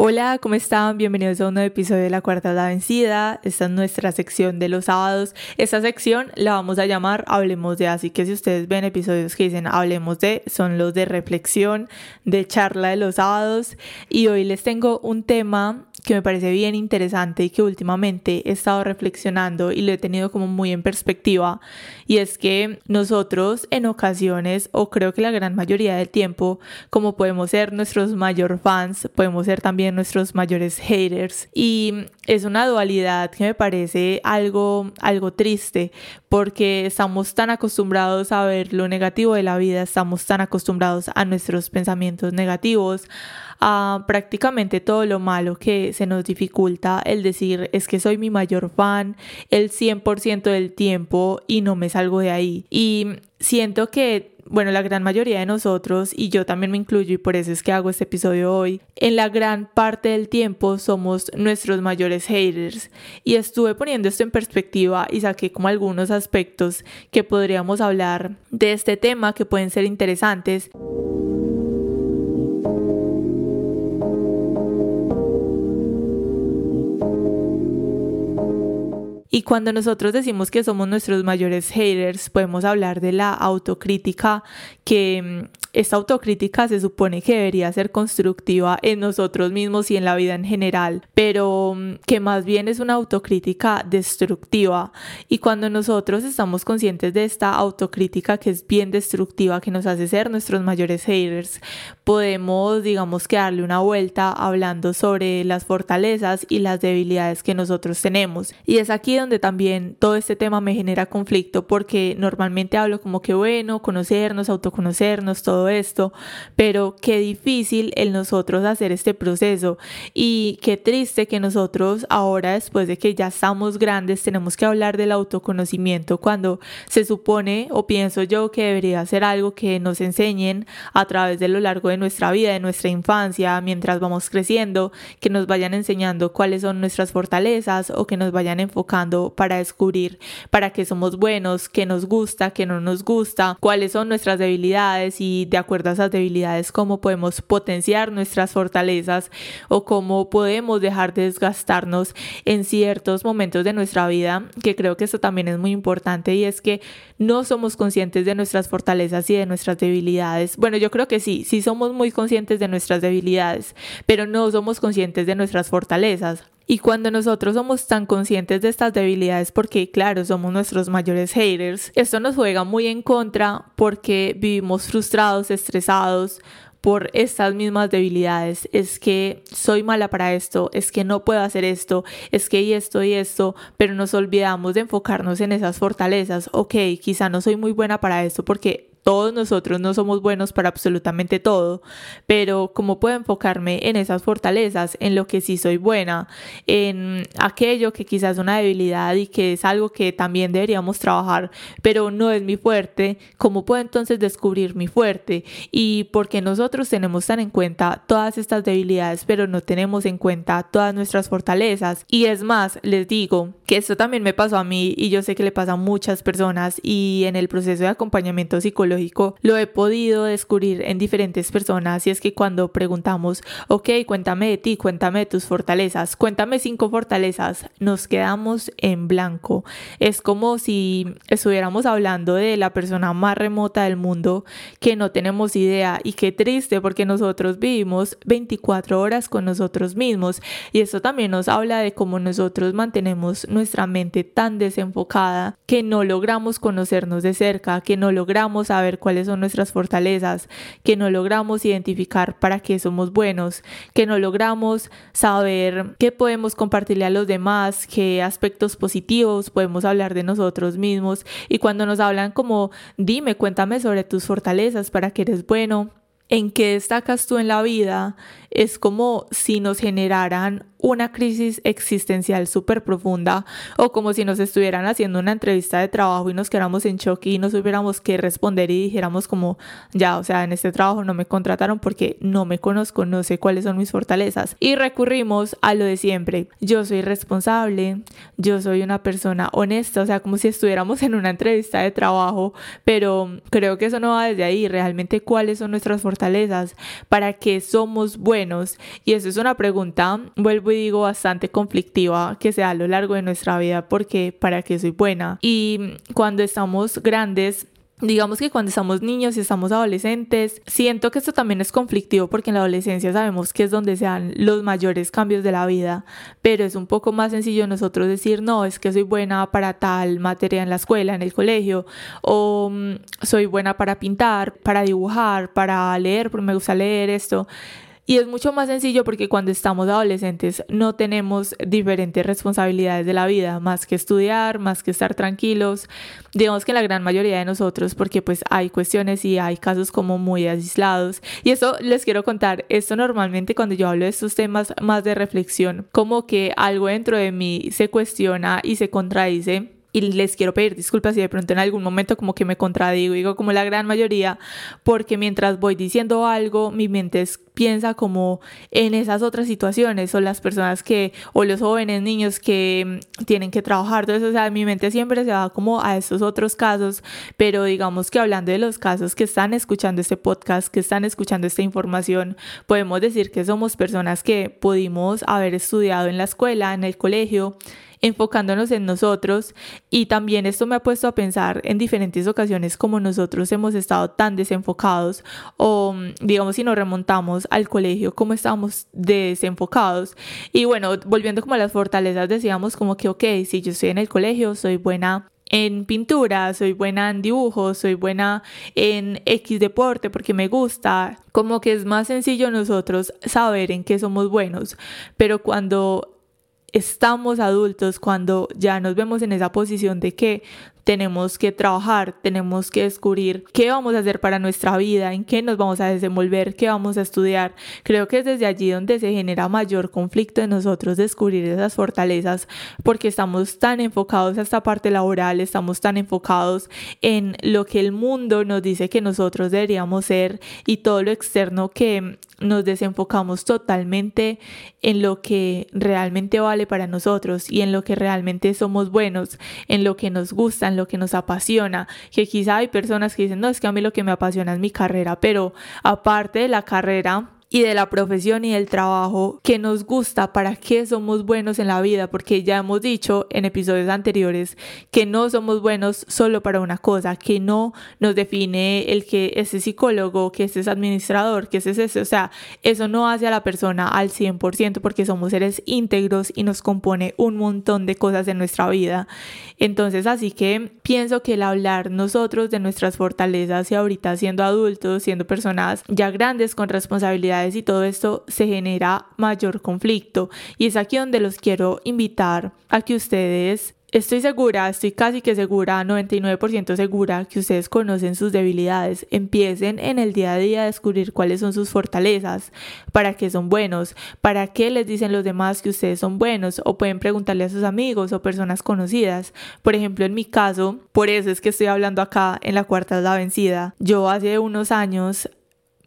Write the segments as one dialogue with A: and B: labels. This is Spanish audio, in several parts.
A: Hola, ¿cómo están? Bienvenidos a un nuevo episodio de La Cuarta la Vencida. Esta es nuestra sección de los sábados. Esta sección la vamos a llamar Hablemos de. Así que si ustedes ven episodios que dicen Hablemos de, son los de reflexión, de charla de los sábados. Y hoy les tengo un tema que me parece bien interesante y que últimamente he estado reflexionando y lo he tenido como muy en perspectiva y es que nosotros en ocasiones o creo que la gran mayoría del tiempo como podemos ser nuestros mayor fans podemos ser también nuestros mayores haters. Y es una dualidad que me parece algo algo triste porque estamos tan acostumbrados a ver lo negativo de la vida estamos tan acostumbrados a nuestros pensamientos negativos a prácticamente todo lo malo que se nos dificulta el decir es que soy mi mayor fan el 100% del tiempo y no me salgo de ahí. Y siento que bueno, la gran mayoría de nosotros, y yo también me incluyo y por eso es que hago este episodio hoy, en la gran parte del tiempo somos nuestros mayores haters. Y estuve poniendo esto en perspectiva y saqué como algunos aspectos que podríamos hablar de este tema que pueden ser interesantes. Y cuando nosotros decimos que somos nuestros mayores haters, podemos hablar de la autocrítica que mm, esta autocrítica se supone que debería ser constructiva en nosotros mismos y en la vida en general, pero mm, que más bien es una autocrítica destructiva. Y cuando nosotros estamos conscientes de esta autocrítica que es bien destructiva, que nos hace ser nuestros mayores haters, podemos, digamos, que darle una vuelta hablando sobre las fortalezas y las debilidades que nosotros tenemos. Y es aquí donde también todo este tema me genera conflicto porque normalmente hablo como que bueno, conocernos, autoconocernos, todo esto, pero qué difícil el nosotros hacer este proceso y qué triste que nosotros ahora después de que ya estamos grandes tenemos que hablar del autoconocimiento cuando se supone o pienso yo que debería ser algo que nos enseñen a través de lo largo de nuestra vida, de nuestra infancia, mientras vamos creciendo, que nos vayan enseñando cuáles son nuestras fortalezas o que nos vayan enfocando para descubrir para qué somos buenos, qué nos gusta, qué no nos gusta, cuáles son nuestras debilidades y de acuerdo a esas debilidades cómo podemos potenciar nuestras fortalezas o cómo podemos dejar de desgastarnos en ciertos momentos de nuestra vida, que creo que eso también es muy importante y es que no somos conscientes de nuestras fortalezas y de nuestras debilidades. Bueno, yo creo que sí, sí somos muy conscientes de nuestras debilidades, pero no somos conscientes de nuestras fortalezas. Y cuando nosotros somos tan conscientes de estas debilidades, porque claro, somos nuestros mayores haters, esto nos juega muy en contra porque vivimos frustrados, estresados, por estas mismas debilidades. Es que soy mala para esto, es que no puedo hacer esto, es que y esto y esto, pero nos olvidamos de enfocarnos en esas fortalezas. Ok, quizá no soy muy buena para esto porque todos nosotros no somos buenos para absolutamente todo, pero cómo puedo enfocarme en esas fortalezas, en lo que sí soy buena, en aquello que quizás es una debilidad y que es algo que también deberíamos trabajar, pero no es mi fuerte, cómo puedo entonces descubrir mi fuerte y porque nosotros tenemos tan en cuenta todas estas debilidades, pero no tenemos en cuenta todas nuestras fortalezas. Y es más, les digo que esto también me pasó a mí y yo sé que le pasa a muchas personas y en el proceso de acompañamiento psicológico lo he podido descubrir en diferentes personas. Y es que cuando preguntamos, ok, cuéntame de ti, cuéntame de tus fortalezas, cuéntame cinco fortalezas, nos quedamos en blanco. Es como si estuviéramos hablando de la persona más remota del mundo que no tenemos idea. Y qué triste porque nosotros vivimos 24 horas con nosotros mismos. Y esto también nos habla de cómo nosotros mantenemos nuestra mente tan desenfocada que no logramos conocernos de cerca, que no logramos saber cuáles son nuestras fortalezas, que no logramos identificar para qué somos buenos, que no logramos saber qué podemos compartirle a los demás, qué aspectos positivos podemos hablar de nosotros mismos. Y cuando nos hablan como dime, cuéntame sobre tus fortalezas para que eres bueno, en qué destacas tú en la vida, es como si nos generaran una crisis existencial súper profunda o como si nos estuvieran haciendo una entrevista de trabajo y nos quedáramos en shock y no supiéramos qué responder y dijéramos como ya, o sea, en este trabajo no me contrataron porque no me conozco, no sé cuáles son mis fortalezas y recurrimos a lo de siempre. Yo soy responsable, yo soy una persona honesta, o sea, como si estuviéramos en una entrevista de trabajo, pero creo que eso no va desde ahí, realmente cuáles son nuestras fortalezas, para qué somos buenos y eso es una pregunta, vuelvo y digo bastante conflictiva que sea a lo largo de nuestra vida porque para qué soy buena. Y cuando estamos grandes Digamos que cuando estamos niños y estamos adolescentes, siento que esto también es conflictivo porque en la adolescencia sabemos que es donde se dan los mayores cambios de la vida, pero es un poco más sencillo nosotros decir, no, es que soy buena para tal materia en la escuela, en el colegio, o mm, soy buena para pintar, para dibujar, para leer, porque me gusta leer esto. Y es mucho más sencillo porque cuando estamos adolescentes no tenemos diferentes responsabilidades de la vida, más que estudiar, más que estar tranquilos. Digamos que la gran mayoría de nosotros, porque pues hay cuestiones y hay casos como muy aislados. Y eso les quiero contar, esto normalmente cuando yo hablo de estos temas más de reflexión, como que algo dentro de mí se cuestiona y se contradice y les quiero pedir disculpas si de pronto en algún momento como que me contradigo, digo como la gran mayoría, porque mientras voy diciendo algo, mi mente piensa como en esas otras situaciones o las personas que, o los jóvenes niños que mm, tienen que trabajar, todo eso, o sea, mi mente siempre se va como a esos otros casos, pero digamos que hablando de los casos que están escuchando este podcast, que están escuchando esta información, podemos decir que somos personas que pudimos haber estudiado en la escuela, en el colegio, enfocándonos en nosotros y también esto me ha puesto a pensar en diferentes ocasiones como nosotros hemos estado tan desenfocados o mm, digamos si nos remontamos al colegio como estábamos desenfocados. Y bueno volviendo como a las fortalezas decíamos como que ok si yo estoy en el colegio soy buena en pintura, soy buena en dibujo, soy buena en X deporte porque me gusta, como que es más sencillo nosotros saber en qué somos buenos, pero cuando estamos adultos, cuando ya nos vemos en esa posición de que tenemos que trabajar, tenemos que descubrir qué vamos a hacer para nuestra vida, en qué nos vamos a desenvolver, qué vamos a estudiar. Creo que es desde allí donde se genera mayor conflicto en nosotros descubrir esas fortalezas porque estamos tan enfocados a esta parte laboral, estamos tan enfocados en lo que el mundo nos dice que nosotros deberíamos ser y todo lo externo que nos desenfocamos totalmente en lo que realmente vale para nosotros y en lo que realmente somos buenos, en lo que nos gusta, en lo que nos apasiona, que quizá hay personas que dicen, no, es que a mí lo que me apasiona es mi carrera, pero aparte de la carrera, y de la profesión y del trabajo que nos gusta, para qué somos buenos en la vida, porque ya hemos dicho en episodios anteriores que no somos buenos solo para una cosa, que no nos define el que ese psicólogo, que es administrador, que es ese, o sea, eso no hace a la persona al 100% porque somos seres íntegros y nos compone un montón de cosas en nuestra vida. Entonces, así que pienso que el hablar nosotros de nuestras fortalezas y ahorita siendo adultos, siendo personas ya grandes con responsabilidad y todo esto se genera mayor conflicto. Y es aquí donde los quiero invitar a que ustedes Estoy segura, estoy casi que segura, 99% segura que ustedes conocen sus debilidades. Empiecen en el día a día a descubrir cuáles son sus fortalezas, para qué son buenos, para qué les dicen los demás que ustedes son buenos o pueden preguntarle a sus amigos o personas conocidas. Por ejemplo, en mi caso, por eso es que estoy hablando acá en la cuarta es la vencida. Yo hace unos años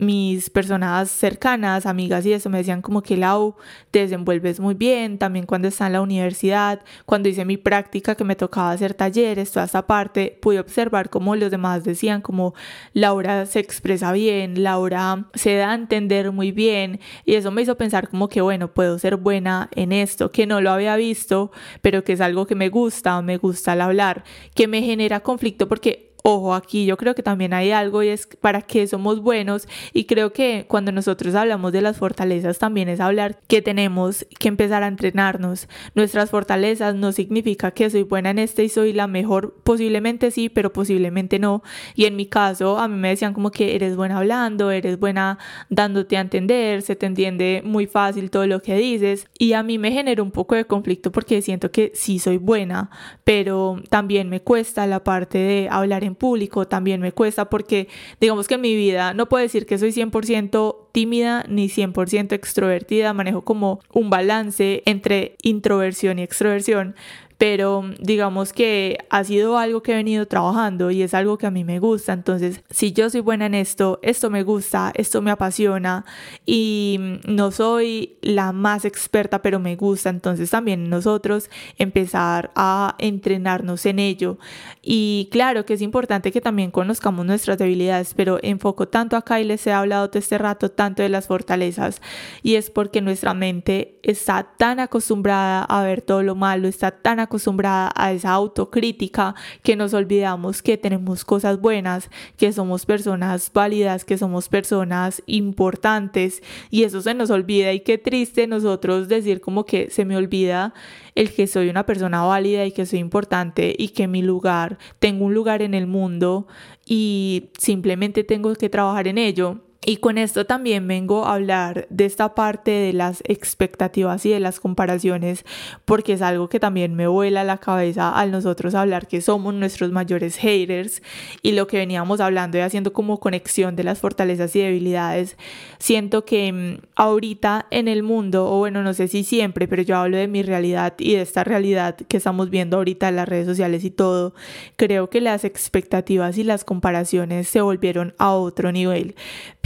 A: mis personas cercanas, amigas y eso me decían como que Lau te desenvuelves muy bien, también cuando estaba en la universidad, cuando hice mi práctica que me tocaba hacer talleres, toda esta parte, pude observar como los demás decían como Laura se expresa bien, Laura se da a entender muy bien y eso me hizo pensar como que bueno, puedo ser buena en esto, que no lo había visto, pero que es algo que me gusta, me gusta al hablar, que me genera conflicto porque Ojo, aquí yo creo que también hay algo y es para qué somos buenos y creo que cuando nosotros hablamos de las fortalezas también es hablar que tenemos que empezar a entrenarnos. Nuestras fortalezas no significa que soy buena en este y soy la mejor, posiblemente sí, pero posiblemente no. Y en mi caso a mí me decían como que eres buena hablando, eres buena dándote a entender, se te entiende muy fácil todo lo que dices y a mí me genera un poco de conflicto porque siento que sí soy buena, pero también me cuesta la parte de hablar en público también me cuesta porque digamos que en mi vida no puedo decir que soy 100% tímida ni 100% extrovertida, manejo como un balance entre introversión y extroversión, pero digamos que ha sido algo que he venido trabajando y es algo que a mí me gusta. Entonces, si yo soy buena en esto, esto me gusta, esto me apasiona y no soy la más experta, pero me gusta, entonces también nosotros empezar a entrenarnos en ello. Y claro que es importante que también conozcamos nuestras debilidades, pero enfoco tanto acá y les he hablado todo este rato tanto de las fortalezas y es porque nuestra mente está tan acostumbrada a ver todo lo malo, está tan acostumbrada acostumbrada a esa autocrítica que nos olvidamos que tenemos cosas buenas, que somos personas válidas, que somos personas importantes y eso se nos olvida y qué triste nosotros decir como que se me olvida el que soy una persona válida y que soy importante y que mi lugar, tengo un lugar en el mundo y simplemente tengo que trabajar en ello y con esto también vengo a hablar de esta parte de las expectativas y de las comparaciones, porque es algo que también me vuela la cabeza al nosotros hablar que somos nuestros mayores haters y lo que veníamos hablando y haciendo como conexión de las fortalezas y debilidades. Siento que mm, ahorita en el mundo, o bueno, no sé si siempre, pero yo hablo de mi realidad y de esta realidad que estamos viendo ahorita en las redes sociales y todo, creo que las expectativas y las comparaciones se volvieron a otro nivel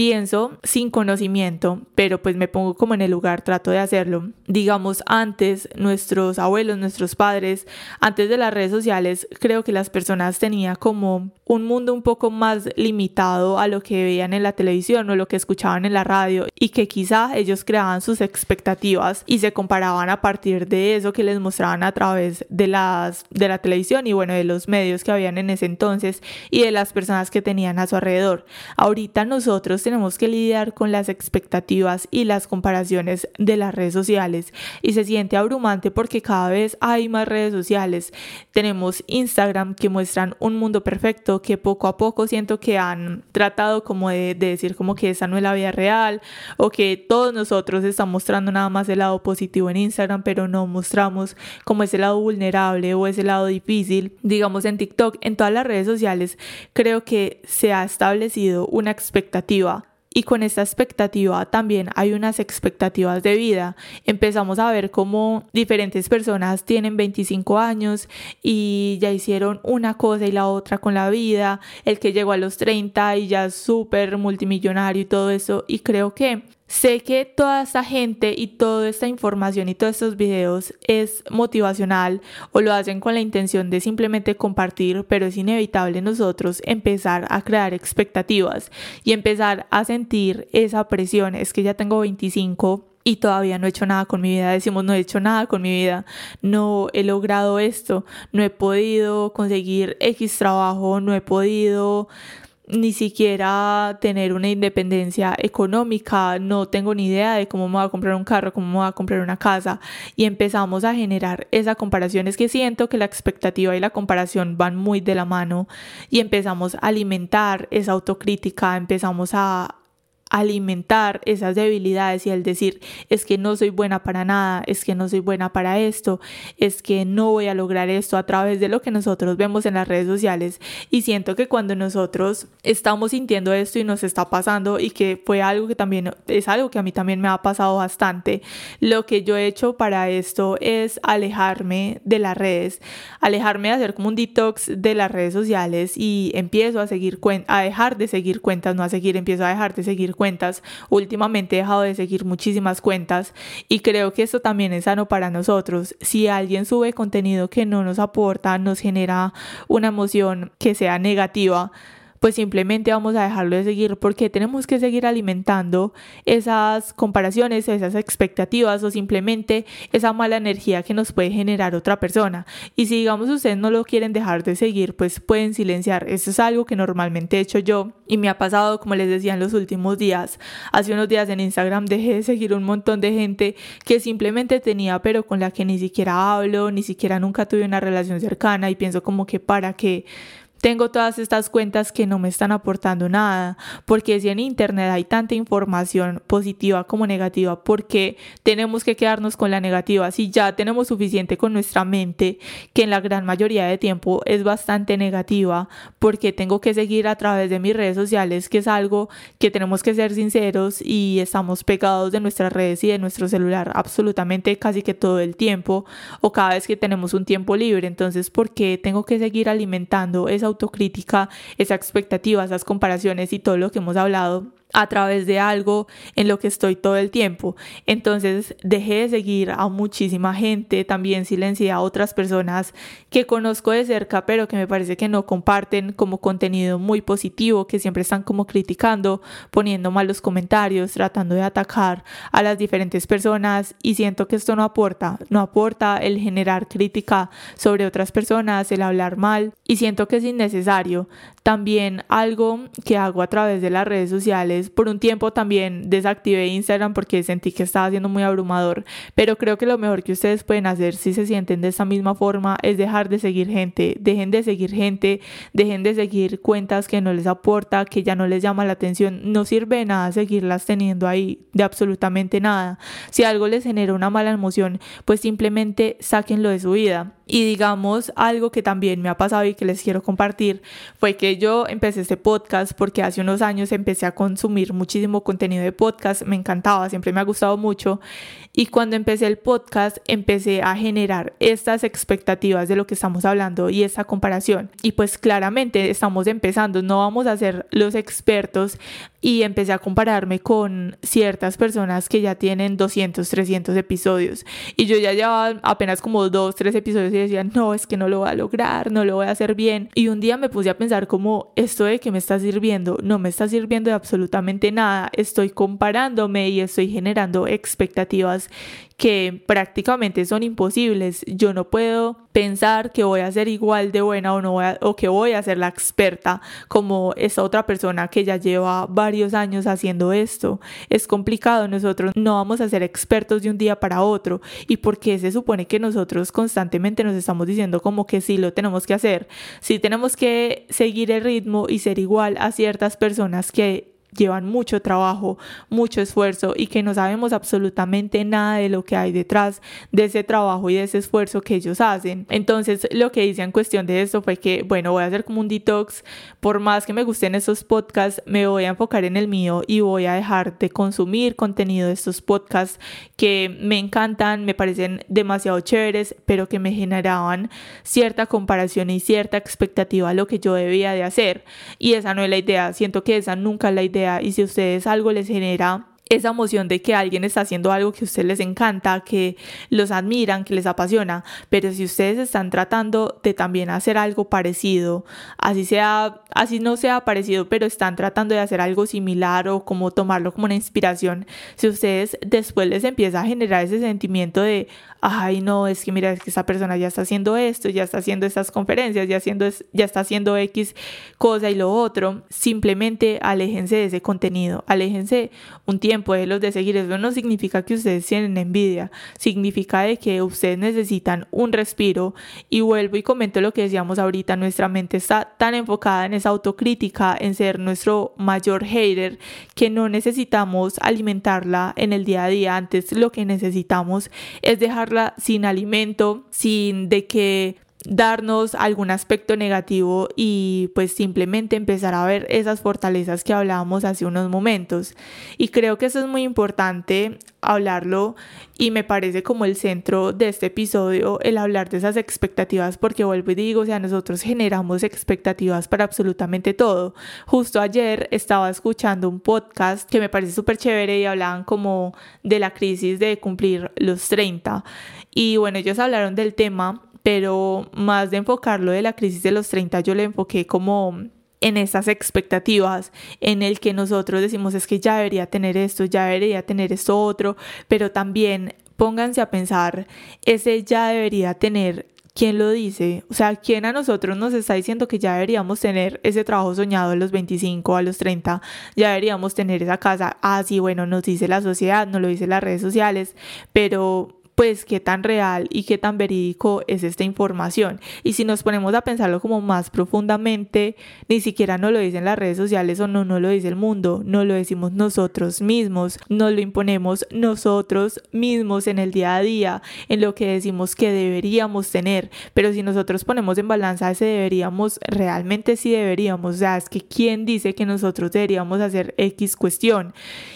A: pienso sin conocimiento, pero pues me pongo como en el lugar, trato de hacerlo. Digamos, antes nuestros abuelos, nuestros padres, antes de las redes sociales, creo que las personas tenían como un mundo un poco más limitado a lo que veían en la televisión o lo que escuchaban en la radio y que quizá ellos creaban sus expectativas y se comparaban a partir de eso que les mostraban a través de las de la televisión y bueno, de los medios que habían en ese entonces y de las personas que tenían a su alrededor. Ahorita nosotros tenemos tenemos que lidiar con las expectativas y las comparaciones de las redes sociales y se siente abrumante porque cada vez hay más redes sociales. Tenemos Instagram que muestran un mundo perfecto que poco a poco siento que han tratado como de, decir como que esa no es la vida real o que todos nosotros estamos mostrando nada más el lado positivo en Instagram pero no mostramos como ese lado vulnerable o ese lado difícil. Digamos en TikTok, en todas las redes sociales creo que se ha establecido una expectativa y con esta expectativa también hay unas expectativas de vida. Empezamos a ver cómo diferentes personas tienen 25 años y ya hicieron una cosa y la otra con la vida, el que llegó a los 30 y ya es súper multimillonario y todo eso. Y creo que Sé que toda esta gente y toda esta información y todos estos videos es motivacional o lo hacen con la intención de simplemente compartir, pero es inevitable nosotros empezar a crear expectativas y empezar a sentir esa presión. Es que ya tengo 25 y todavía no he hecho nada con mi vida. Decimos, no he hecho nada con mi vida, no he logrado esto, no he podido conseguir X trabajo, no he podido ni siquiera tener una independencia económica, no tengo ni idea de cómo me voy a comprar un carro, cómo me voy a comprar una casa y empezamos a generar esa comparación. Es que siento que la expectativa y la comparación van muy de la mano y empezamos a alimentar esa autocrítica, empezamos a alimentar esas debilidades y al decir es que no soy buena para nada, es que no soy buena para esto, es que no voy a lograr esto a través de lo que nosotros vemos en las redes sociales. Y siento que cuando nosotros estamos sintiendo esto y nos está pasando y que fue algo que también es algo que a mí también me ha pasado bastante, lo que yo he hecho para esto es alejarme de las redes, alejarme de hacer como un detox de las redes sociales y empiezo a seguir a dejar de seguir cuentas, no a seguir, empiezo a dejar de seguir cuentas. Últimamente he dejado de seguir muchísimas cuentas y creo que esto también es sano para nosotros. Si alguien sube contenido que no nos aporta, nos genera una emoción que sea negativa, pues simplemente vamos a dejarlo de seguir porque tenemos que seguir alimentando esas comparaciones, esas expectativas o simplemente esa mala energía que nos puede generar otra persona. Y si digamos ustedes no lo quieren dejar de seguir, pues pueden silenciar. Eso es algo que normalmente he hecho yo y me ha pasado, como les decía, en los últimos días. Hace unos días en Instagram dejé de seguir un montón de gente que simplemente tenía, pero con la que ni siquiera hablo, ni siquiera nunca tuve una relación cercana y pienso como que para qué tengo todas estas cuentas que no me están aportando nada, porque si en Internet hay tanta información positiva como negativa, porque tenemos que quedarnos con la negativa si ya tenemos suficiente con nuestra mente, que en la gran mayoría de tiempo es bastante negativa, porque tengo que seguir a través de mis redes sociales, que es algo que tenemos que ser sinceros y estamos pegados de nuestras redes y de nuestro celular absolutamente casi que todo el tiempo o cada vez que tenemos un tiempo libre. Entonces, ¿por qué tengo que seguir alimentando esa autocrítica, esa expectativa, esas comparaciones y todo lo que hemos hablado a través de algo en lo que estoy todo el tiempo. Entonces dejé de seguir a muchísima gente, también silencié a otras personas que conozco de cerca, pero que me parece que no comparten como contenido muy positivo, que siempre están como criticando, poniendo malos comentarios, tratando de atacar a las diferentes personas y siento que esto no aporta, no aporta el generar crítica sobre otras personas, el hablar mal y siento que es innecesario. También algo que hago a través de las redes sociales, por un tiempo también desactivé Instagram porque sentí que estaba siendo muy abrumador, pero creo que lo mejor que ustedes pueden hacer si se sienten de esa misma forma es dejar de seguir gente, dejen de seguir gente, dejen de seguir cuentas que no les aporta, que ya no les llama la atención, no sirve de nada seguirlas teniendo ahí de absolutamente nada. Si algo les genera una mala emoción, pues simplemente sáquenlo de su vida. Y digamos, algo que también me ha pasado y que les quiero compartir fue que yo empecé este podcast porque hace unos años empecé a consumir muchísimo contenido de podcast, me encantaba, siempre me ha gustado mucho. Y cuando empecé el podcast, empecé a generar estas expectativas de lo que estamos hablando y esta comparación. Y pues claramente estamos empezando, no vamos a ser los expertos y empecé a compararme con ciertas personas que ya tienen 200, 300 episodios. Y yo ya llevaba apenas como dos, tres episodios y decía, no, es que no lo voy a lograr, no lo voy a hacer bien. Y un día me puse a pensar como, esto de que me está sirviendo, no me está sirviendo de absolutamente nada. Estoy comparándome y estoy generando expectativas que prácticamente son imposibles. Yo no puedo pensar que voy a ser igual de buena o, no o que voy a ser la experta como esa otra persona que ya lleva varios años haciendo esto. Es complicado, nosotros no vamos a ser expertos de un día para otro. ¿Y porque se supone que nosotros constantemente nos estamos diciendo como que sí lo tenemos que hacer? Sí tenemos que seguir el ritmo y ser igual a ciertas personas que llevan mucho trabajo, mucho esfuerzo y que no sabemos absolutamente nada de lo que hay detrás de ese trabajo y de ese esfuerzo que ellos hacen. Entonces lo que hice en cuestión de esto fue que, bueno, voy a hacer como un detox, por más que me gusten estos podcasts, me voy a enfocar en el mío y voy a dejar de consumir contenido de estos podcasts que me encantan, me parecen demasiado chéveres, pero que me generaban cierta comparación y cierta expectativa a lo que yo debía de hacer. Y esa no es la idea, siento que esa nunca es la idea y si a ustedes algo les genera esa emoción de que alguien está haciendo algo que a ustedes les encanta, que los admiran, que les apasiona, pero si ustedes están tratando de también hacer algo parecido, así sea, así no sea parecido, pero están tratando de hacer algo similar o como tomarlo como una inspiración, si ustedes después les empieza a generar ese sentimiento de, ay no, es que mira, es que esa persona ya está haciendo esto, ya está haciendo estas conferencias, ya, haciendo, ya está haciendo X cosa y lo otro, simplemente aléjense de ese contenido, aléjense un tiempo de los de seguir, eso no significa que ustedes tienen envidia, significa de que ustedes necesitan un respiro. Y vuelvo y comento lo que decíamos ahorita, nuestra mente está tan enfocada en esa autocrítica, en ser nuestro mayor hater, que no necesitamos alimentarla en el día a día, antes lo que necesitamos es dejarla sin alimento, sin de que darnos algún aspecto negativo y pues simplemente empezar a ver esas fortalezas que hablábamos hace unos momentos. Y creo que eso es muy importante hablarlo y me parece como el centro de este episodio el hablar de esas expectativas porque vuelvo y digo, o sea, nosotros generamos expectativas para absolutamente todo. Justo ayer estaba escuchando un podcast que me parece súper chévere y hablaban como de la crisis de cumplir los 30 y bueno, ellos hablaron del tema pero más de enfocarlo de la crisis de los 30, yo le enfoqué como en esas expectativas, en el que nosotros decimos es que ya debería tener esto, ya debería tener esto otro, pero también pónganse a pensar, ese ya debería tener ¿quién lo dice? O sea, ¿quién a nosotros nos está diciendo que ya deberíamos tener ese trabajo soñado a los 25, a los 30? Ya deberíamos tener esa casa. Ah, sí, bueno, nos dice la sociedad, nos lo dice las redes sociales, pero pues qué tan real y qué tan verídico es esta información. Y si nos ponemos a pensarlo como más profundamente, ni siquiera nos lo dicen las redes sociales o no no lo dice el mundo, no lo decimos nosotros mismos, nos lo imponemos nosotros mismos en el día a día, en lo que decimos que deberíamos tener. Pero si nosotros ponemos en balanza ese deberíamos, realmente sí deberíamos, o sea, es que quién dice que nosotros deberíamos hacer X cuestión.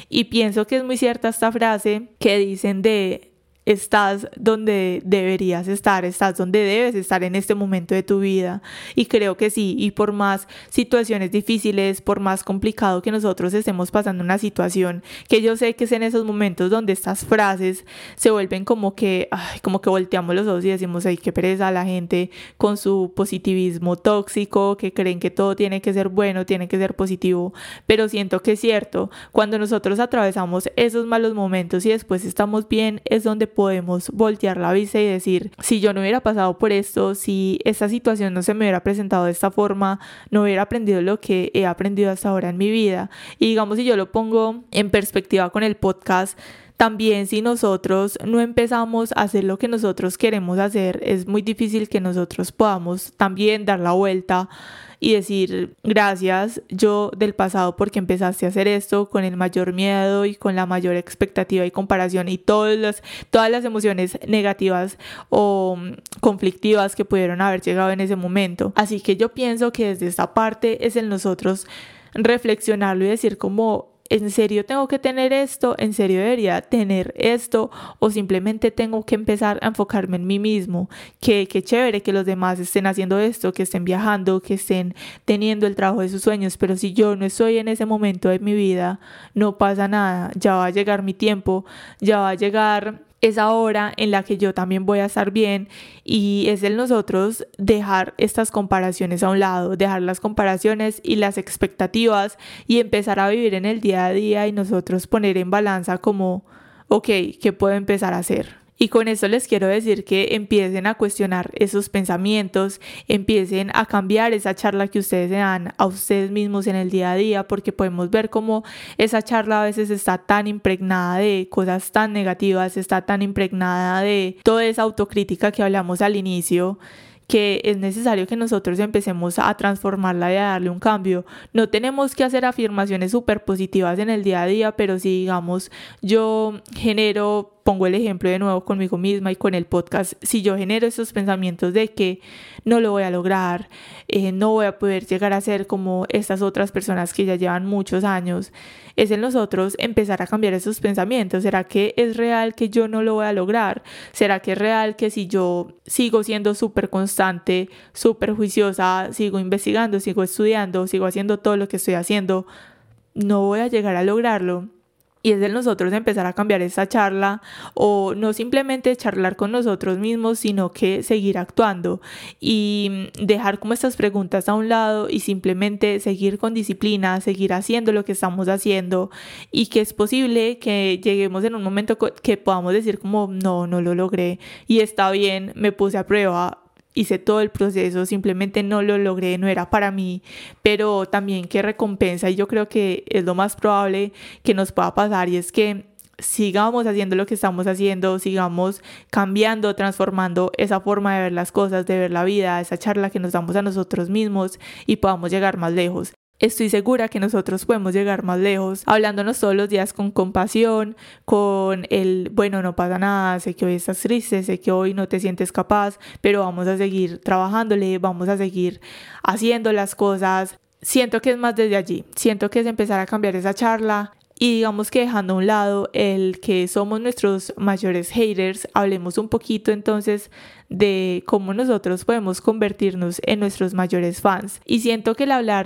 A: Y pienso que es muy cierta esta frase que dicen de estás donde deberías estar, estás donde debes estar en este momento de tu vida. Y creo que sí, y por más situaciones difíciles, por más complicado que nosotros estemos pasando una situación, que yo sé que es en esos momentos donde estas frases se vuelven como que, como que volteamos los ojos y decimos, ay, qué pereza la gente con su positivismo tóxico, que creen que todo tiene que ser bueno, tiene que ser positivo, pero siento que es cierto, cuando nosotros atravesamos esos malos momentos y después estamos bien, es donde podemos voltear la vista y decir, si yo no hubiera pasado por esto, si esta situación no se me hubiera presentado de esta forma, no hubiera aprendido lo que he aprendido hasta ahora en mi vida. Y digamos, si yo lo pongo en perspectiva con el podcast, también si nosotros no empezamos a hacer lo que nosotros queremos hacer, es muy difícil que nosotros podamos también dar la vuelta y decir gracias yo del pasado porque empezaste a hacer esto con el mayor miedo y con la mayor expectativa y comparación y todas las, todas las emociones negativas o conflictivas que pudieron haber llegado en ese momento. Así que yo pienso que desde esta parte es el nosotros reflexionarlo y decir como ¿en serio tengo que tener esto? ¿En serio debería tener esto? ¿O simplemente tengo que empezar a enfocarme en mí mismo? Que qué chévere que los demás estén haciendo esto, que estén viajando, que estén teniendo el trabajo de sus sueños, pero si yo no estoy en ese momento de mi vida, no pasa nada, ya va a llegar mi tiempo, ya va a llegar esa hora en la que yo también voy a estar bien y es el nosotros dejar estas comparaciones a un lado, dejar las comparaciones y las expectativas y empezar a vivir en el día a día y nosotros poner en balanza como, ok, ¿qué puedo empezar a hacer? Y con eso les quiero decir que empiecen a cuestionar esos pensamientos, empiecen a cambiar esa charla que ustedes se dan a ustedes mismos en el día a día, porque podemos ver cómo esa charla a veces está tan impregnada de cosas tan negativas, está tan impregnada de toda esa autocrítica que hablamos al inicio que es necesario que nosotros empecemos a transformarla y a darle un cambio. No tenemos que hacer afirmaciones súper positivas en el día a día, pero si digamos yo genero pongo el ejemplo de nuevo conmigo misma y con el podcast, si yo genero esos pensamientos de que no lo voy a lograr, eh, no voy a poder llegar a ser como estas otras personas que ya llevan muchos años, es en nosotros empezar a cambiar esos pensamientos. ¿Será que es real que yo no lo voy a lograr? ¿Será que es real que si yo sigo siendo súper constante, súper juiciosa, sigo investigando, sigo estudiando, sigo haciendo todo lo que estoy haciendo, no voy a llegar a lograrlo? Y es de nosotros empezar a cambiar esa charla o no simplemente charlar con nosotros mismos, sino que seguir actuando y dejar como estas preguntas a un lado y simplemente seguir con disciplina, seguir haciendo lo que estamos haciendo y que es posible que lleguemos en un momento que podamos decir como no, no lo logré y está bien, me puse a prueba, hice todo el proceso, simplemente no lo logré, no era para mí, pero también qué recompensa y yo creo que es lo más probable que nos pueda pasar y es que sigamos haciendo lo que estamos haciendo, sigamos cambiando, transformando esa forma de ver las cosas, de ver la vida, esa charla que nos damos a nosotros mismos y podamos llegar más lejos. Estoy segura que nosotros podemos llegar más lejos, hablándonos todos los días con compasión, con el, bueno, no pasa nada, sé que hoy estás triste, sé que hoy no te sientes capaz, pero vamos a seguir trabajándole, vamos a seguir haciendo las cosas. Siento que es más desde allí, siento que es empezar a cambiar esa charla y digamos que dejando a un lado el que somos nuestros mayores haters, hablemos un poquito entonces de cómo nosotros podemos convertirnos en nuestros mayores fans. Y siento que el hablar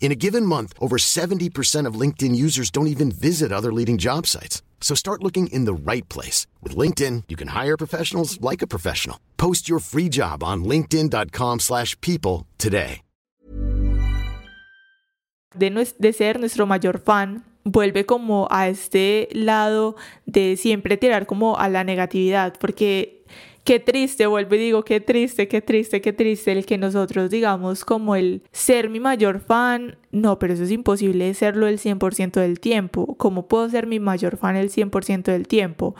B: In a given month, over 70% of LinkedIn users don't even visit other leading job sites. So start looking in the right place. With LinkedIn, you can hire professionals like a professional. Post your free job on linkedin.com slash people today.
A: De, no, de ser nuestro mayor fan, vuelve como a este lado de siempre tirar como a la negatividad, porque qué triste, vuelvo y digo, qué triste, qué triste, qué triste el que nosotros digamos como el ser mi mayor fan, no, pero eso es imposible serlo el 100% del tiempo. ¿Cómo puedo ser mi mayor fan el 100% del tiempo?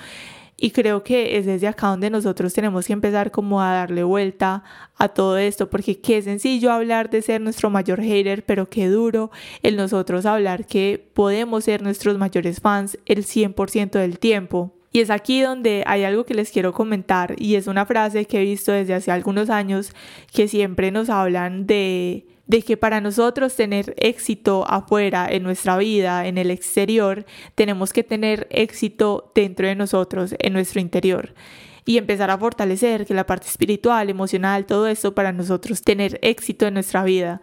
A: Y creo que es desde acá donde nosotros tenemos que empezar como a darle vuelta a todo esto, porque qué sencillo hablar de ser nuestro mayor hater, pero qué duro el nosotros hablar que podemos ser nuestros mayores fans el 100% del tiempo. Y es aquí donde hay algo que les quiero comentar y es una frase que he visto desde hace algunos años que siempre nos hablan de, de que para nosotros tener éxito afuera en nuestra vida, en el exterior, tenemos que tener éxito dentro de nosotros, en nuestro interior y empezar a fortalecer que la parte espiritual, emocional, todo eso para nosotros tener éxito en nuestra vida.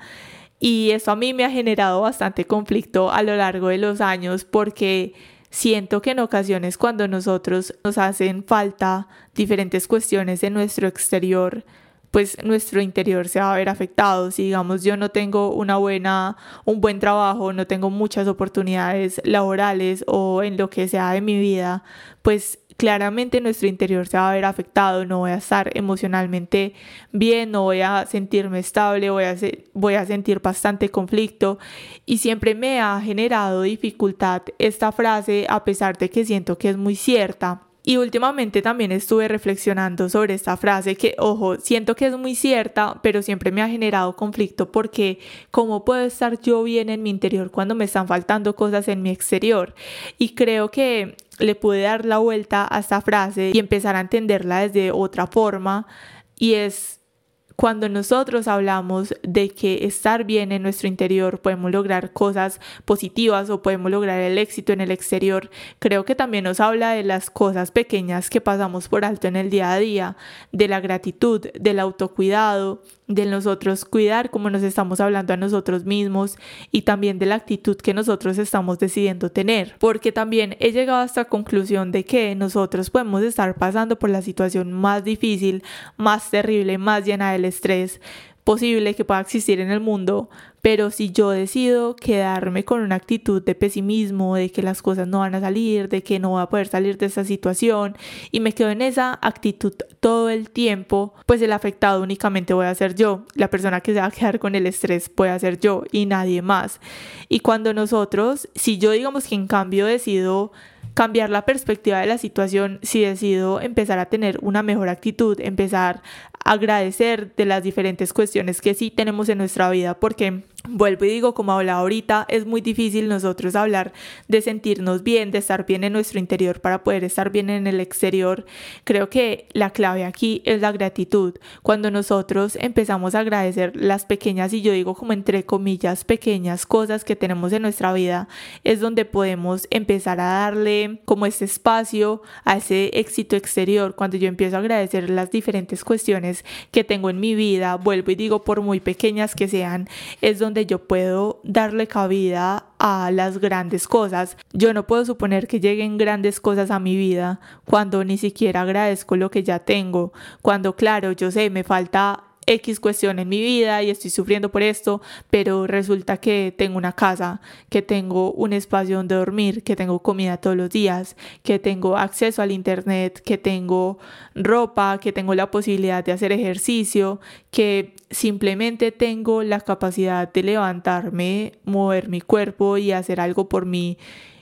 A: Y eso a mí me ha generado bastante conflicto a lo largo de los años porque Siento que en ocasiones cuando nosotros nos hacen falta diferentes cuestiones en nuestro exterior, pues nuestro interior se va a ver afectado. Si digamos yo no tengo una buena, un buen trabajo, no tengo muchas oportunidades laborales o en lo que sea de mi vida, pues claramente nuestro interior se va a ver afectado, no voy a estar emocionalmente bien, no voy a sentirme estable, voy a, a sentir bastante conflicto y siempre me ha generado dificultad esta frase a pesar de que siento que es muy cierta. Y últimamente también estuve reflexionando sobre esta frase que, ojo, siento que es muy cierta, pero siempre me ha generado conflicto porque ¿cómo puedo estar yo bien en mi interior cuando me están faltando cosas en mi exterior? Y creo que le pude dar la vuelta a esta frase y empezar a entenderla desde otra forma y es cuando nosotros hablamos de que estar bien en nuestro interior podemos lograr cosas positivas o podemos lograr el éxito en el exterior, creo que también nos habla de las cosas pequeñas que pasamos por alto en el día a día, de la gratitud, del autocuidado, de nosotros cuidar como nos estamos hablando a nosotros mismos y también de la actitud que nosotros estamos decidiendo tener. Porque también he llegado a esta conclusión de que nosotros podemos estar pasando por la situación más difícil, más terrible, más llena estrés, posible que pueda existir en el mundo, pero si yo decido quedarme con una actitud de pesimismo, de que las cosas no van a salir, de que no voy a poder salir de esa situación y me quedo en esa actitud todo el tiempo, pues el afectado únicamente voy a ser yo, la persona que se va a quedar con el estrés puede ser yo y nadie más. Y cuando nosotros, si yo digamos que en cambio decido cambiar la perspectiva de la situación, si decido empezar a tener una mejor actitud, empezar agradecer de las diferentes cuestiones que sí tenemos en nuestra vida, porque Vuelvo y digo, como hablaba ahorita, es muy difícil nosotros hablar de sentirnos bien, de estar bien en nuestro interior para poder estar bien en el exterior. Creo que la clave aquí es la gratitud. Cuando nosotros empezamos a agradecer las pequeñas, y yo digo como entre comillas, pequeñas cosas que tenemos en nuestra vida, es donde podemos empezar a darle como ese espacio a ese éxito exterior. Cuando yo empiezo a agradecer las diferentes cuestiones que tengo en mi vida, vuelvo y digo, por muy pequeñas que sean, es donde yo puedo darle cabida a las grandes cosas. Yo no puedo suponer que lleguen grandes cosas a mi vida cuando ni siquiera agradezco lo que ya tengo. Cuando, claro, yo sé, me falta X cuestión en mi vida y estoy sufriendo por esto, pero resulta que tengo una casa, que tengo un espacio donde dormir, que tengo comida todos los días, que tengo acceso al internet, que tengo ropa, que tengo la posibilidad de hacer ejercicio, que simplemente tengo la capacidad de levantarme, mover mi cuerpo y hacer algo por mí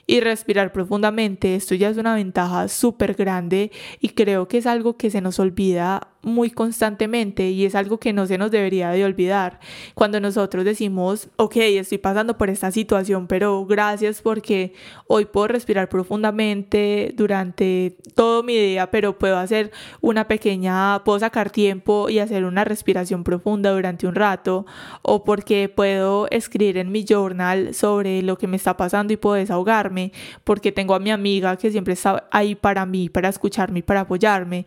A: y respirar profundamente. Esto ya es una ventaja súper grande y creo que es algo que se nos olvida muy constantemente y es algo que no se nos debería de olvidar. Cuando nosotros decimos, ok, estoy pasando por esta situación, pero gracias porque hoy puedo respirar profundamente durante todo mi día, pero puedo hacer una pequeña, puedo sacar tiempo y hacer una respiración profunda durante un rato, o porque puedo escribir en mi journal sobre lo que me está pasando y puedo desahogarme, porque tengo a mi amiga que siempre está ahí para mí, para escucharme para apoyarme.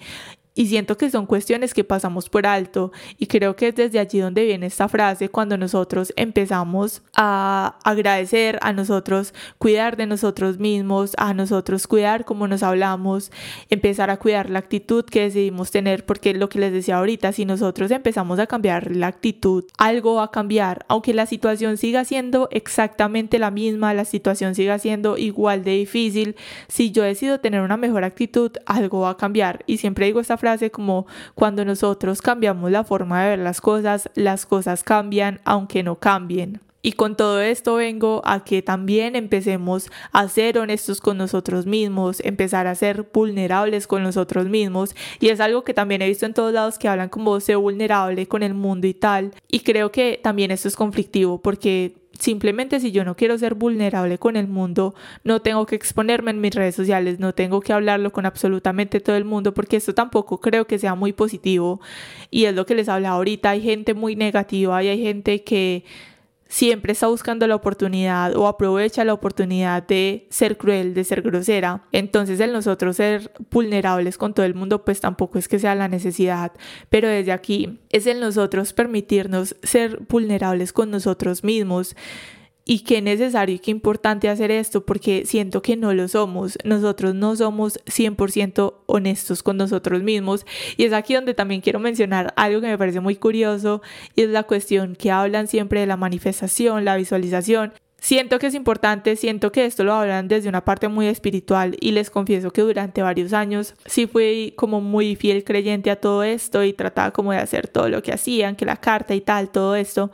A: Y siento que son cuestiones que pasamos por alto y creo que es desde allí donde viene esta frase cuando nosotros empezamos a agradecer, a nosotros cuidar de nosotros mismos, a nosotros cuidar como nos hablamos, empezar a cuidar la actitud que decidimos tener, porque lo que les decía ahorita, si nosotros empezamos a cambiar la actitud, algo va a cambiar, aunque la situación siga siendo exactamente la misma, la situación siga siendo igual de difícil, si yo decido tener una mejor actitud, algo va a cambiar. Y siempre digo esta frase como cuando nosotros cambiamos la forma de ver las cosas, las cosas cambian aunque no cambien. Y con todo esto vengo a que también empecemos a ser honestos con nosotros mismos, empezar a ser vulnerables con nosotros mismos. Y es algo que también he visto en todos lados que hablan como ser vulnerable con el mundo y tal. Y creo que también esto es conflictivo porque Simplemente si yo no quiero ser vulnerable con el mundo, no tengo que exponerme en mis redes sociales, no tengo que hablarlo con absolutamente todo el mundo, porque esto tampoco creo que sea muy positivo. Y es lo que les habla ahorita, hay gente muy negativa y hay gente que siempre está buscando la oportunidad o aprovecha la oportunidad de ser cruel, de ser grosera. Entonces el nosotros ser vulnerables con todo el mundo pues tampoco es que sea la necesidad, pero desde aquí es el nosotros permitirnos ser vulnerables con nosotros mismos y qué necesario y qué importante hacer esto porque siento que no lo somos. Nosotros no somos 100% honestos con nosotros mismos y es aquí donde también quiero mencionar algo que me parece muy curioso y es la cuestión que hablan siempre de la manifestación, la visualización. Siento que es importante, siento que esto lo hablan desde una parte muy espiritual y les confieso que durante varios años sí fui como muy fiel creyente a todo esto y trataba como de hacer todo lo que hacían, que la carta y tal, todo esto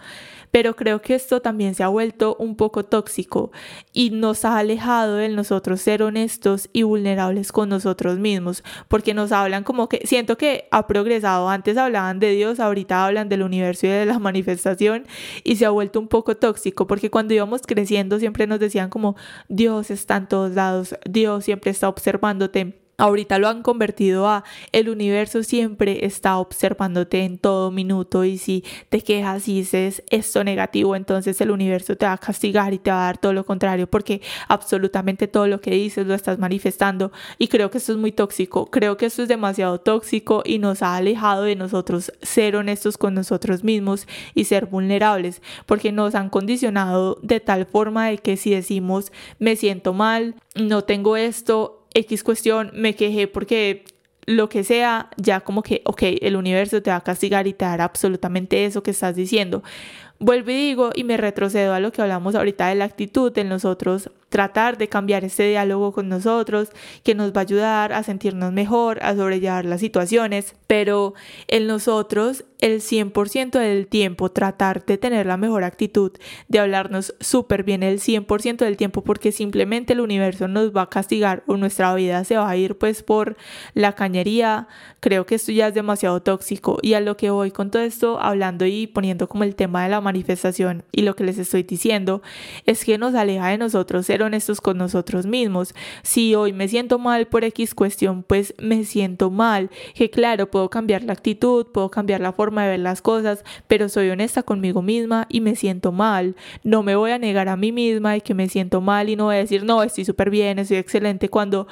A: pero creo que esto también se ha vuelto un poco tóxico y nos ha alejado de nosotros ser honestos y vulnerables con nosotros mismos, porque nos hablan como que siento que ha progresado, antes hablaban de Dios, ahorita hablan del universo y de la manifestación y se ha vuelto un poco tóxico, porque cuando íbamos creciendo siempre nos decían como Dios está en todos lados, Dios siempre está observándote Ahorita lo han convertido a el universo siempre está observándote en todo minuto y si te quejas y dices esto negativo, entonces el universo te va a castigar y te va a dar todo lo contrario porque absolutamente todo lo que dices lo estás manifestando y creo que esto es muy tóxico, creo que esto es demasiado tóxico y nos ha alejado de nosotros ser honestos con nosotros mismos y ser vulnerables porque nos han condicionado de tal forma de que si decimos me siento mal, no tengo esto, X cuestión, me quejé porque lo que sea, ya como que, ok, el universo te va a castigar y te dará absolutamente eso que estás diciendo. Vuelvo y digo y me retrocedo a lo que hablamos ahorita de la actitud de nosotros tratar de cambiar este diálogo con nosotros, que nos va a ayudar a sentirnos mejor, a sobrellevar las situaciones, pero en nosotros el 100% del tiempo tratar de tener la mejor actitud, de hablarnos súper bien el 100% del tiempo porque simplemente el universo nos va a castigar o nuestra vida se va a ir pues por la cañería, creo que esto ya es demasiado tóxico. Y a lo que voy con todo esto hablando y poniendo como el tema de la manifestación y lo que les estoy diciendo es que nos aleja de nosotros ser honestos con nosotros mismos. Si hoy me siento mal por X cuestión, pues me siento mal, que claro, puedo cambiar la actitud, puedo cambiar la forma de ver las cosas, pero soy honesta conmigo misma y me siento mal. No me voy a negar a mí misma y que me siento mal y no voy a decir, no, estoy súper bien, estoy excelente, cuando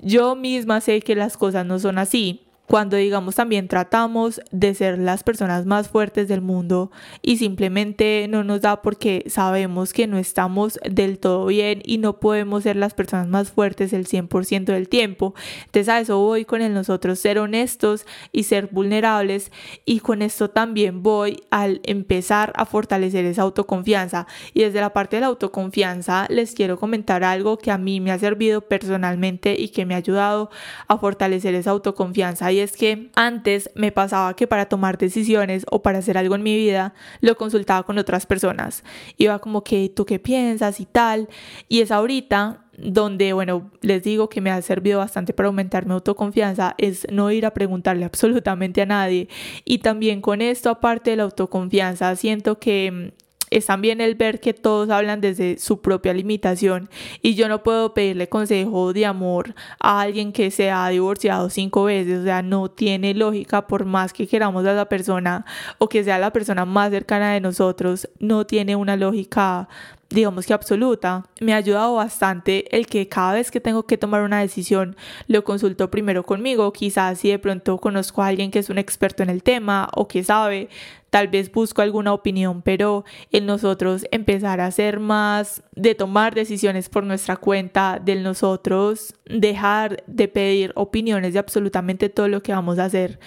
A: yo misma sé que las cosas no son así cuando digamos también tratamos de ser las personas más fuertes del mundo y simplemente no nos da porque sabemos que no estamos del todo bien y no podemos ser las personas más fuertes el 100% del tiempo. Entonces a eso voy con el nosotros ser honestos y ser vulnerables y con esto también voy al empezar a fortalecer esa autoconfianza y desde la parte de la autoconfianza les quiero comentar algo que a mí me ha servido personalmente y que me ha ayudado a fortalecer esa autoconfianza es que antes me pasaba que para tomar decisiones o para hacer algo en mi vida lo consultaba con otras personas. Iba como que tú qué piensas y tal. Y es ahorita donde, bueno, les digo que me ha servido bastante para aumentar mi autoconfianza, es no ir a preguntarle absolutamente a nadie. Y también con esto, aparte de la autoconfianza, siento que es también el ver que todos hablan desde su propia limitación y yo no puedo pedirle consejo de amor a alguien que se ha divorciado cinco veces, o sea, no tiene lógica por más que queramos a esa persona o que sea la persona más cercana de nosotros, no tiene una lógica digamos que absoluta, me ha ayudado bastante el que cada vez que tengo que tomar una decisión lo consulto primero conmigo, quizás si de pronto conozco a alguien que es un experto en el tema o que sabe, tal vez busco alguna opinión, pero en nosotros empezar a ser más de tomar decisiones por nuestra cuenta, de nosotros dejar de pedir opiniones de absolutamente todo lo que vamos a hacer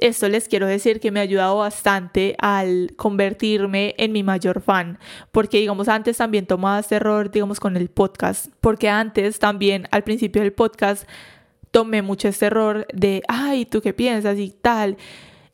A: esto les quiero decir que me ha ayudado bastante al convertirme en mi mayor fan, porque digamos antes también tomaba este error, digamos con el podcast, porque antes también al principio del podcast tomé mucho este error de, ay, ¿tú qué piensas? y tal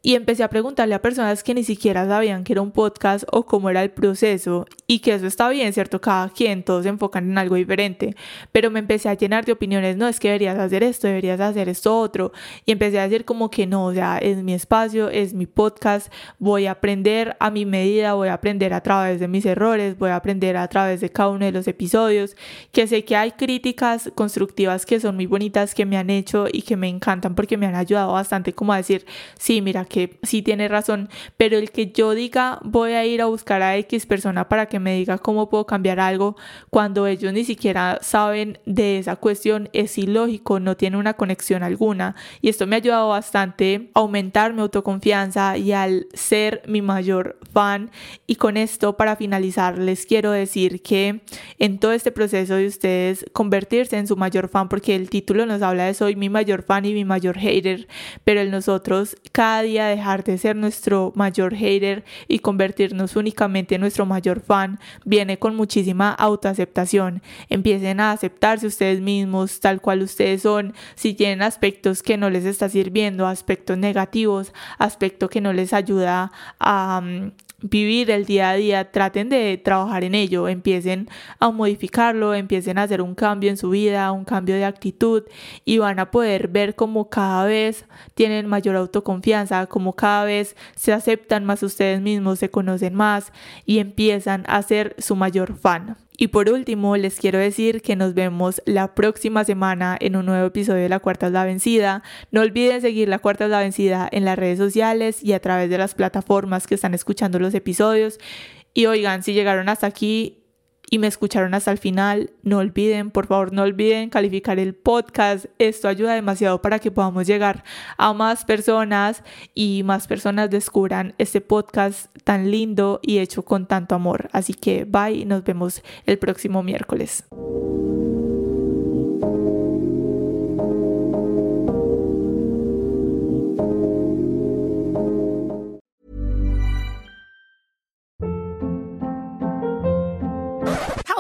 A: y empecé a preguntarle a personas que ni siquiera sabían que era un podcast o cómo era el proceso y que eso está bien, ¿cierto? Cada quien, todos se enfocan en algo diferente, pero me empecé a llenar de opiniones, no, es que deberías hacer esto, deberías hacer esto otro y empecé a decir como que no, o sea, es mi espacio, es mi podcast, voy a aprender a mi medida, voy a aprender a través de mis errores, voy a aprender a través de cada uno de los episodios, que sé que hay críticas constructivas que son muy bonitas, que me han hecho y que me encantan porque me han ayudado bastante como a decir, sí, mira, que sí tiene razón, pero el que yo diga voy a ir a buscar a X persona para que me diga cómo puedo cambiar algo cuando ellos ni siquiera saben de esa cuestión es ilógico, no tiene una conexión alguna. Y esto me ha ayudado bastante a aumentar mi autoconfianza y al ser mi mayor fan. Y con esto para finalizar les quiero decir que en todo este proceso de ustedes convertirse en su mayor fan porque el título nos habla de soy mi mayor fan y mi mayor hater pero en nosotros cada día dejar de ser nuestro mayor hater y convertirnos únicamente en nuestro mayor fan viene con muchísima autoaceptación. Empiecen a aceptarse ustedes mismos tal cual ustedes son. Si tienen aspectos que no les está sirviendo, aspectos negativos, aspecto que no les ayuda a mm, vivir el día a día, traten de trabajar en ello, empiecen a modificarlo, empiecen a hacer un cambio en su vida, un cambio de actitud y van a poder ver cómo cada vez tienen mayor autoconfianza, como cada vez se aceptan más ustedes mismos, se conocen más y empiezan a ser su mayor fan. Y por último, les quiero decir que nos vemos la próxima semana en un nuevo episodio de La Cuarta es la Vencida. No olviden seguir La Cuarta es la Vencida en las redes sociales y a través de las plataformas que están escuchando los episodios. Y oigan, si llegaron hasta aquí, y me escucharon hasta el final, no olviden, por favor, no olviden calificar el podcast. Esto ayuda demasiado para que podamos llegar a más personas y más personas descubran este podcast tan lindo y hecho con tanto amor. Así que bye nos vemos el próximo miércoles.